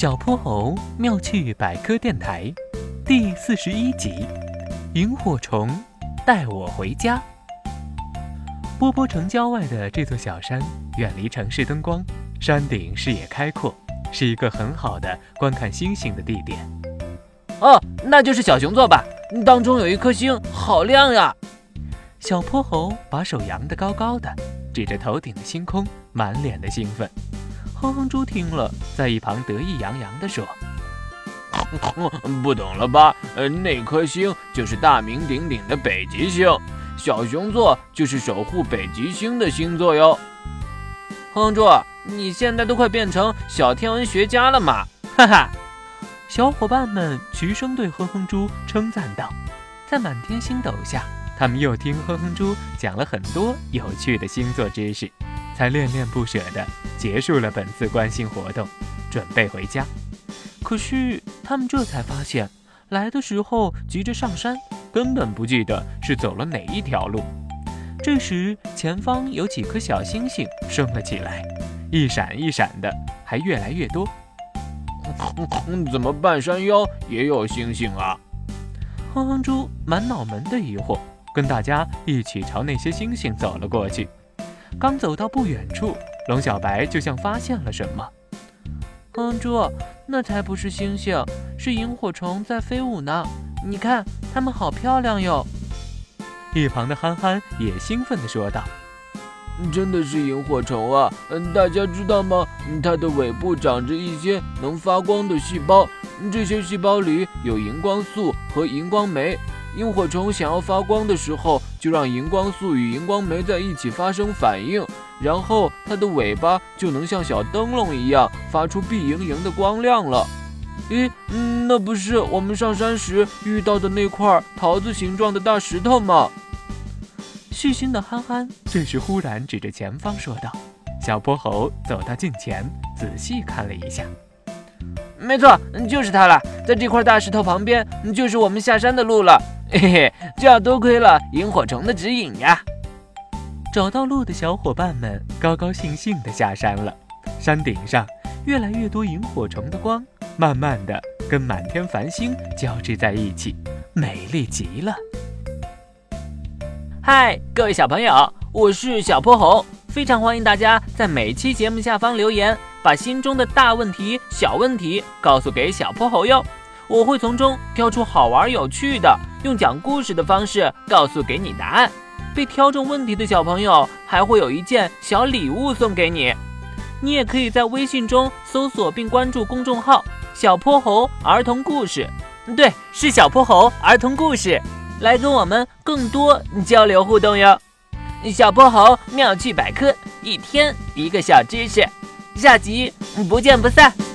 小泼猴妙趣百科电台第四十一集：萤火虫带我回家。波波城郊外的这座小山，远离城市灯光，山顶视野开阔，是一个很好的观看星星的地点。哦，那就是小熊座吧？当中有一颗星，好亮呀！小泼猴把手扬得高高的，指着头顶的星空，满脸的兴奋。哼哼猪听了，在一旁得意洋洋地说：“不懂了吧？呃，那颗星就是大名鼎鼎的北极星，小熊座就是守护北极星的星座哟。”哼哼猪，你现在都快变成小天文学家了嘛？哈哈！小伙伴们齐声对哼哼猪称赞道。在满天星斗下，他们又听哼哼猪讲了很多有趣的星座知识。才恋恋不舍地结束了本次关心活动，准备回家。可是他们这才发现，来的时候急着上山，根本不记得是走了哪一条路。这时，前方有几颗小星星升了起来，一闪一闪的，还越来越多。怎么半山腰也有星星啊？哼哼猪满脑门的疑惑，跟大家一起朝那些星星走了过去。刚走到不远处，龙小白就像发现了什么。哼猪，那才不是星星，是萤火虫在飞舞呢。你看，它们好漂亮哟。一旁的憨憨也兴奋地说道：“真的是萤火虫啊！嗯，大家知道吗？它的尾部长着一些能发光的细胞，这些细胞里有荧光素和荧光酶。”萤火虫想要发光的时候，就让荧光素与荧光酶在一起发生反应，然后它的尾巴就能像小灯笼一样发出碧莹莹的光亮了。咦，那不是我们上山时遇到的那块桃子形状的大石头吗？细心的憨憨这时忽然指着前方说道。小泼猴走到近前，仔细看了一下。没错，就是它了，在这块大石头旁边，就是我们下山的路了。嘿嘿，这要多亏了萤火虫的指引呀！找到路的小伙伴们高高兴兴地下山了。山顶上越来越多萤火虫的光，慢慢的跟满天繁星交织在一起，美丽极了。嗨，各位小朋友，我是小泼猴，非常欢迎大家在每期节目下方留言，把心中的大问题、小问题告诉给小泼猴哟。我会从中挑出好玩有趣的，用讲故事的方式告诉给你答案。被挑中问题的小朋友还会有一件小礼物送给你。你也可以在微信中搜索并关注公众号“小泼猴儿童故事”，对，是小泼猴儿童故事，来跟我们更多交流互动哟。小泼猴妙趣百科，一天一个小知识，下集不见不散。